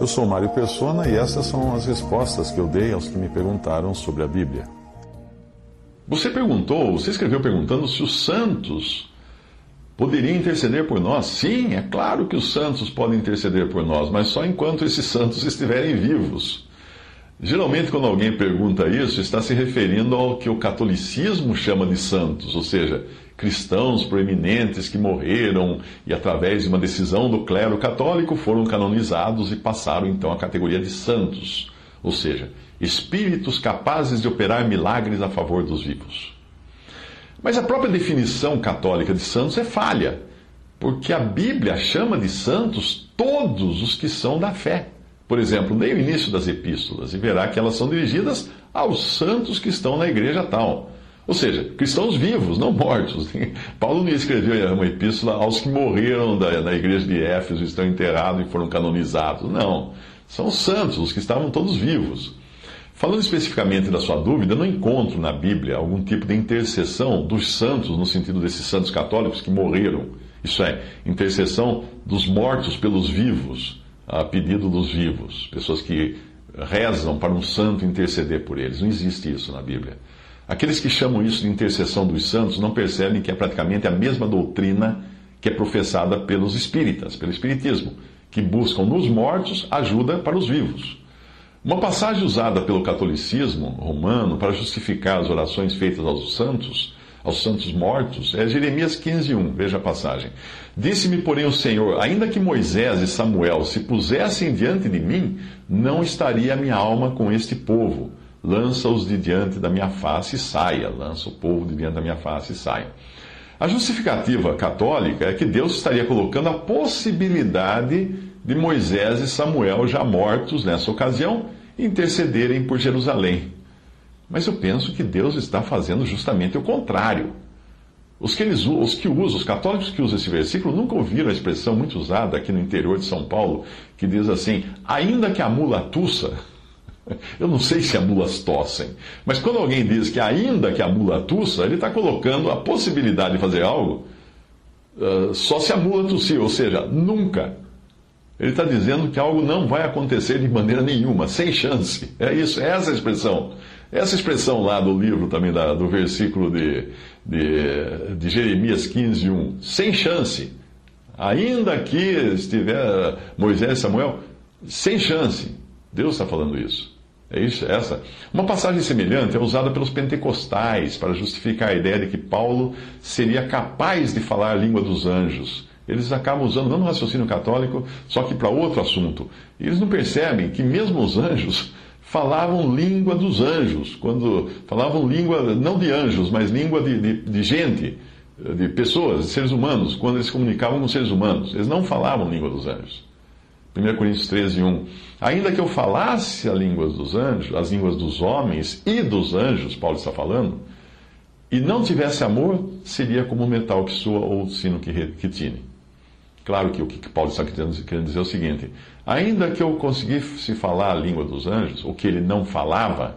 Eu sou Mário Persona e essas são as respostas que eu dei aos que me perguntaram sobre a Bíblia. Você perguntou, você escreveu perguntando se os santos poderiam interceder por nós. Sim, é claro que os santos podem interceder por nós, mas só enquanto esses santos estiverem vivos. Geralmente, quando alguém pergunta isso, está se referindo ao que o catolicismo chama de santos, ou seja, cristãos proeminentes que morreram e, através de uma decisão do clero católico, foram canonizados e passaram então à categoria de santos, ou seja, espíritos capazes de operar milagres a favor dos vivos. Mas a própria definição católica de santos é falha, porque a Bíblia chama de santos todos os que são da fé. Por exemplo, leia o início das epístolas e verá que elas são dirigidas aos santos que estão na igreja tal. Ou seja, cristãos vivos, não mortos. Paulo não escreveu uma epístola aos que morreram da, na igreja de Éfeso, estão enterrados e foram canonizados. Não. São santos, os que estavam todos vivos. Falando especificamente da sua dúvida, não encontro na Bíblia algum tipo de intercessão dos santos, no sentido desses santos católicos que morreram. Isso é, intercessão dos mortos pelos vivos, a pedido dos vivos. Pessoas que rezam para um santo interceder por eles. Não existe isso na Bíblia. Aqueles que chamam isso de intercessão dos santos não percebem que é praticamente a mesma doutrina que é professada pelos espíritas, pelo espiritismo, que buscam nos mortos ajuda para os vivos. Uma passagem usada pelo catolicismo romano para justificar as orações feitas aos santos, aos santos mortos, é Jeremias 15:1. Veja a passagem. Disse-me, porém, o Senhor: ainda que Moisés e Samuel se pusessem diante de mim, não estaria a minha alma com este povo lança-os de diante da minha face e saia. Lança o povo de diante da minha face e saia. A justificativa católica é que Deus estaria colocando a possibilidade de Moisés e Samuel, já mortos nessa ocasião, intercederem por Jerusalém. Mas eu penso que Deus está fazendo justamente o contrário. Os que, eles, os que usam, os católicos que usam esse versículo, nunca ouviram a expressão muito usada aqui no interior de São Paulo, que diz assim: ainda que a mula tussa, eu não sei se as mulas tossem, mas quando alguém diz que ainda que a mula tussa, ele está colocando a possibilidade de fazer algo uh, só se a mula tossir, ou seja, nunca. Ele está dizendo que algo não vai acontecer de maneira nenhuma, sem chance. É isso, é essa a expressão. Essa expressão lá do livro também, da, do versículo de, de, de Jeremias 15, 1. Sem chance. Ainda que estiver Moisés e Samuel, sem chance. Deus está falando isso. É isso, é essa. Uma passagem semelhante é usada pelos pentecostais para justificar a ideia de que Paulo seria capaz de falar a língua dos anjos. Eles acabam usando não no raciocínio católico, só que para outro assunto. E eles não percebem que mesmo os anjos falavam língua dos anjos, quando falavam língua não de anjos, mas língua de, de, de gente, de pessoas, de seres humanos, quando eles comunicavam com seres humanos. Eles não falavam língua dos anjos. 1 Coríntios 13, 1. Ainda que eu falasse as línguas dos anjos, as línguas dos homens e dos anjos, Paulo está falando, e não tivesse amor, seria como um metal que soa ou sino que, que tine. Claro que o que Paulo está querendo dizer é o seguinte: ainda que eu conseguisse falar a língua dos anjos, o que ele não falava,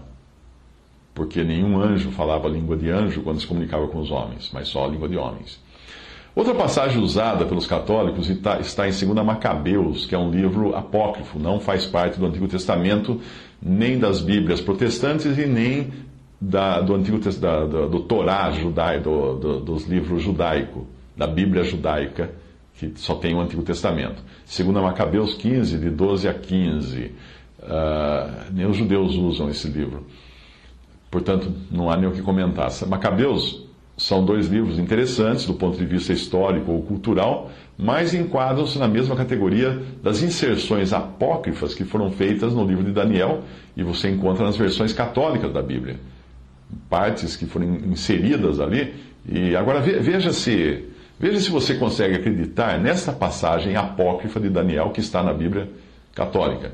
porque nenhum anjo falava a língua de anjo quando se comunicava com os homens, mas só a língua de homens. Outra passagem usada pelos católicos está em 2 Macabeus, que é um livro apócrifo, não faz parte do Antigo Testamento, nem das Bíblias protestantes e nem da, do Antigo da, do, do Torá judaico, do, do, dos livros judaico, da Bíblia judaica, que só tem o Antigo Testamento. 2 Macabeus 15, de 12 a 15. Uh, ah, nem os judeus usam esse livro. Portanto, não há nem o que comentar. Macabeus são dois livros interessantes do ponto de vista histórico ou cultural, mas enquadram-se na mesma categoria das inserções apócrifas que foram feitas no livro de Daniel e você encontra nas versões católicas da Bíblia. Partes que foram inseridas ali. E agora veja se, Veja se você consegue acreditar nessa passagem apócrifa de Daniel que está na Bíblia católica.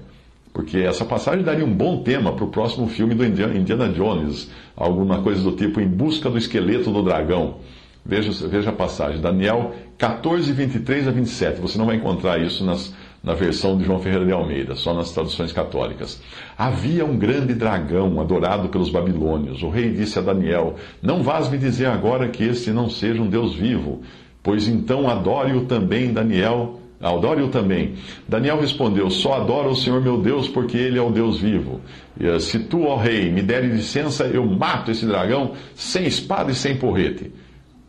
Porque essa passagem daria um bom tema para o próximo filme do Indiana Jones, alguma coisa do tipo Em Busca do Esqueleto do Dragão. Veja, veja a passagem, Daniel 14, 23 a 27. Você não vai encontrar isso nas, na versão de João Ferreira de Almeida, só nas traduções católicas. Havia um grande dragão adorado pelos babilônios. O rei disse a Daniel: Não vás me dizer agora que este não seja um Deus vivo, pois então adore-o também, Daniel. Adore-o também. Daniel respondeu: Só adoro o Senhor meu Deus, porque ele é o Deus vivo. Eh, se tu, ó rei, me deres licença, eu mato esse dragão sem espada e sem porrete.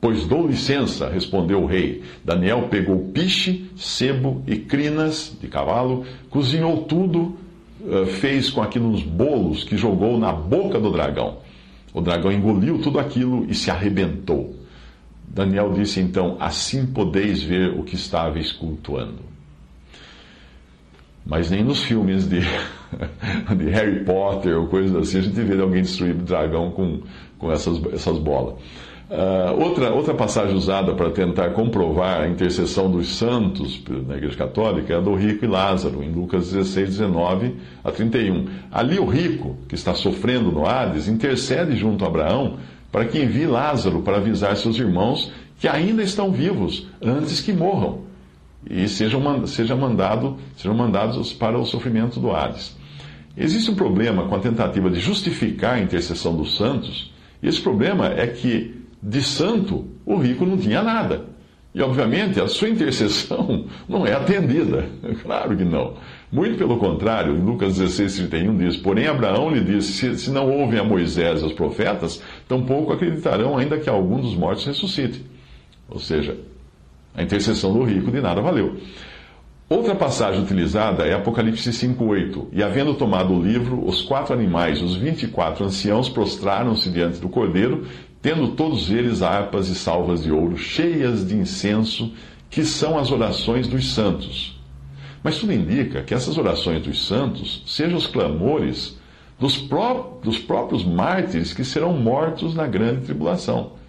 Pois dou licença, respondeu o rei. Daniel pegou piche, sebo e crinas de cavalo, cozinhou tudo, eh, fez com aquilo uns bolos que jogou na boca do dragão. O dragão engoliu tudo aquilo e se arrebentou. Daniel disse então: Assim podeis ver o que estáveis cultuando. Mas nem nos filmes de, de Harry Potter ou coisas assim a gente vê alguém destruir o dragão com, com essas, essas bolas. Uh, outra, outra passagem usada para tentar comprovar a intercessão dos santos na Igreja Católica é a do rico e Lázaro, em Lucas 16, 19 a 31. Ali o rico, que está sofrendo no Hades, intercede junto a Abraão para que envie Lázaro para avisar seus irmãos que ainda estão vivos antes que morram e sejam, seja mandado, sejam mandados para o sofrimento do Hades. Existe um problema com a tentativa de justificar a intercessão dos santos, e esse problema é que de santo, o rico não tinha nada. E, obviamente, a sua intercessão não é atendida. Claro que não. Muito pelo contrário, Lucas 16, 31 diz: Porém, Abraão lhe disse: se, se não ouvem a Moisés e aos profetas, tampouco acreditarão, ainda que algum dos mortos ressuscite. Ou seja, a intercessão do rico de nada valeu. Outra passagem utilizada é Apocalipse 5,8. E havendo tomado o livro, os quatro animais, os vinte e quatro anciãos, prostraram-se diante do cordeiro, tendo todos eles harpas e salvas de ouro cheias de incenso, que são as orações dos santos. Mas tudo indica que essas orações dos santos sejam os clamores dos, pró dos próprios mártires que serão mortos na grande tribulação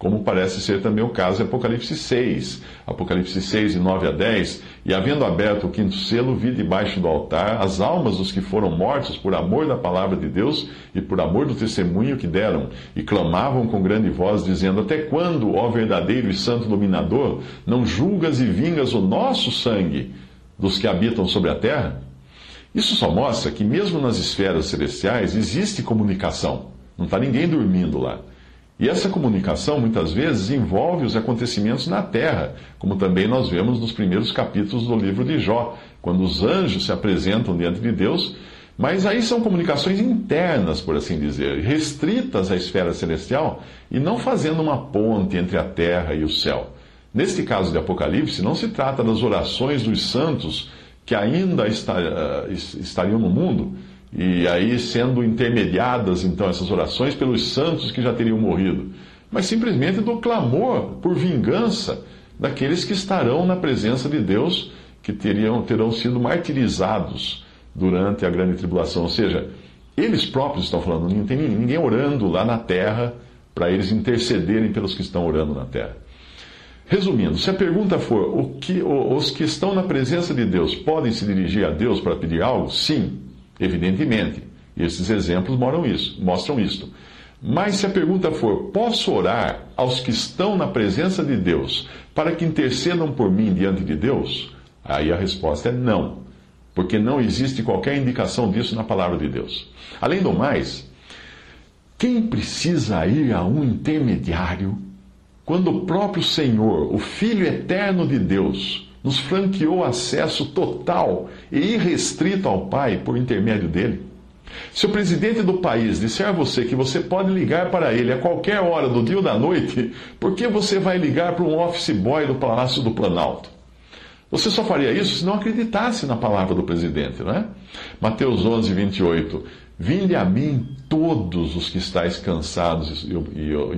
como parece ser também o caso em Apocalipse 6. Apocalipse 6, de 9 a 10. E havendo aberto o quinto selo, vi debaixo do altar as almas dos que foram mortos por amor da palavra de Deus e por amor do testemunho que deram, e clamavam com grande voz, dizendo: Até quando, ó verdadeiro e santo dominador, não julgas e vingas o nosso sangue dos que habitam sobre a terra? Isso só mostra que, mesmo nas esferas celestiais, existe comunicação. Não está ninguém dormindo lá. E essa comunicação muitas vezes envolve os acontecimentos na terra, como também nós vemos nos primeiros capítulos do livro de Jó, quando os anjos se apresentam diante de Deus, mas aí são comunicações internas, por assim dizer, restritas à esfera celestial e não fazendo uma ponte entre a terra e o céu. Neste caso de Apocalipse, não se trata das orações dos santos que ainda eh, estariam no mundo, e aí sendo intermediadas então essas orações pelos santos que já teriam morrido, mas simplesmente do clamor por vingança daqueles que estarão na presença de Deus, que teriam, terão sido martirizados durante a grande tribulação. Ou seja, eles próprios estão falando, não tem ninguém orando lá na terra para eles intercederem pelos que estão orando na terra. Resumindo, se a pergunta for o que, os que estão na presença de Deus podem se dirigir a Deus para pedir algo? Sim. Evidentemente, esses exemplos mostram isso, mostram isto. Mas se a pergunta for: posso orar aos que estão na presença de Deus para que intercedam por mim diante de Deus? Aí a resposta é não, porque não existe qualquer indicação disso na palavra de Deus. Além do mais, quem precisa ir a um intermediário quando o próprio Senhor, o Filho eterno de Deus, nos franqueou acesso total e irrestrito ao Pai por intermédio dele. Se o presidente do país disser a você que você pode ligar para ele a qualquer hora do dia ou da noite, por que você vai ligar para um office boy do Palácio do Planalto? Você só faria isso se não acreditasse na palavra do presidente, não é? Mateus 11, 28. Vinde a mim todos os que estáis cansados e,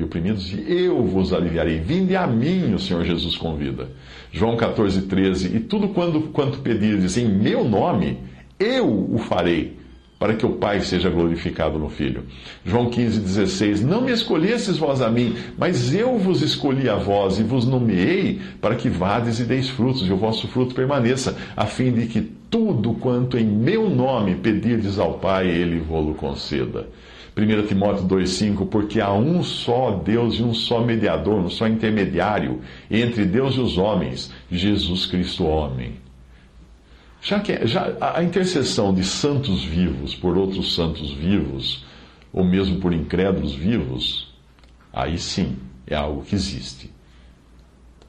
oprimidos, e eu vos aliviarei. Vinde a mim, o Senhor Jesus convida. João 14, 13. E tudo quando, quanto pedirdes em meu nome, eu o farei, para que o Pai seja glorificado no Filho. João 15,16: Não me escolhestes vós a mim, mas eu vos escolhi a vós e vos nomeei para que vades e deis frutos, e o vosso fruto permaneça, a fim de que tudo quanto em meu nome pedirdes ao Pai, ele vô-lo conceda. 1 Timóteo 2,5, porque há um só Deus e um só mediador, um só intermediário entre Deus e os homens, Jesus Cristo homem. Já que já, a intercessão de santos vivos por outros santos vivos, ou mesmo por incrédulos vivos, aí sim é algo que existe.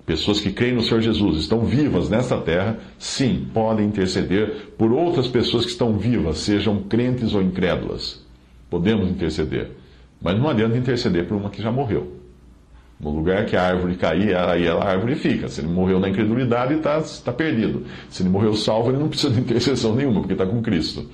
Pessoas que creem no Senhor Jesus, estão vivas nesta terra, sim, podem interceder por outras pessoas que estão vivas, sejam crentes ou incrédulas. Podemos interceder. Mas não adianta interceder por uma que já morreu. No lugar que a árvore cair, aí a árvore fica. Se ele morreu na incredulidade, está tá perdido. Se ele morreu salvo, ele não precisa de intercessão nenhuma, porque está com Cristo.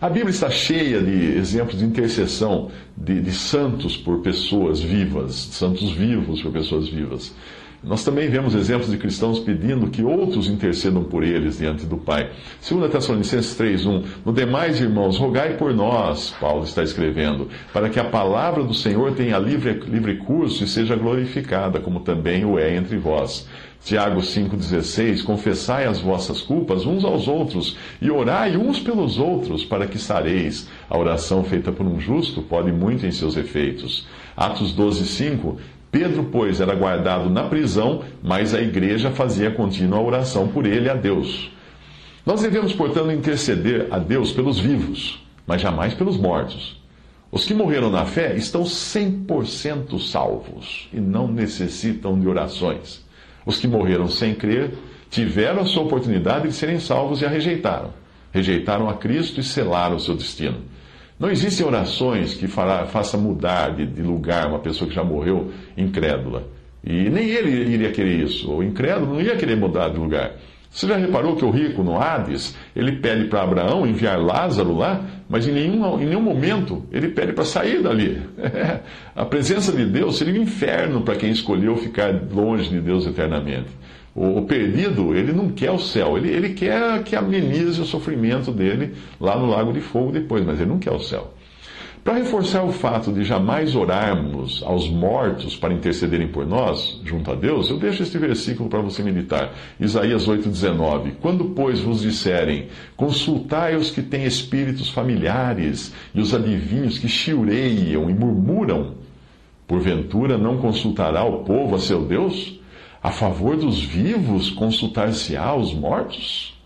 A Bíblia está cheia de exemplos de intercessão de, de santos por pessoas vivas, santos vivos por pessoas vivas. Nós também vemos exemplos de cristãos pedindo que outros intercedam por eles diante do Pai. 2 Tessalonicenses 3:1 No demais, irmãos, rogai por nós, Paulo está escrevendo, para que a palavra do Senhor tenha livre, livre curso e seja glorificada, como também o é entre vós. Tiago 5,16: Confessai as vossas culpas uns aos outros e orai uns pelos outros, para que sareis. A oração feita por um justo pode muito em seus efeitos. Atos 12,5: Pedro, pois, era guardado na prisão, mas a igreja fazia contínua oração por ele a Deus. Nós devemos, portanto, interceder a Deus pelos vivos, mas jamais pelos mortos. Os que morreram na fé estão 100% salvos e não necessitam de orações. Os que morreram sem crer tiveram a sua oportunidade de serem salvos e a rejeitaram. Rejeitaram a Cristo e selaram o seu destino. Não existem orações que faça mudar de, de, lugar uma pessoa que já morreu incrédula. E nem ele iria querer isso. O incrédulo não ia querer mudar de lugar. Você já reparou que o rico no Hades, ele pede para Abraão enviar Lázaro lá, mas em nenhum, em nenhum momento ele pede para sair dali. a presença de Deus seria um inferno para quem escolheu ficar longe de Deus eternamente. O, perdido, ele não quer o céu, ele, ele quer que amenize o sofrimento dele lá no Lago de Fogo depois, mas ele não quer o céu. Para reforçar o fato de jamais orarmos aos mortos para intercederem por nós, junto a Deus, eu deixo este versículo para você meditar. Isaías 8,19. Quando, pois, vos disserem, consultai os que têm espíritos familiares e os adivinhos que chiureiam e murmuram, porventura não consultará o povo a seu Deus? A favor dos vivos consultar-se-á os mortos?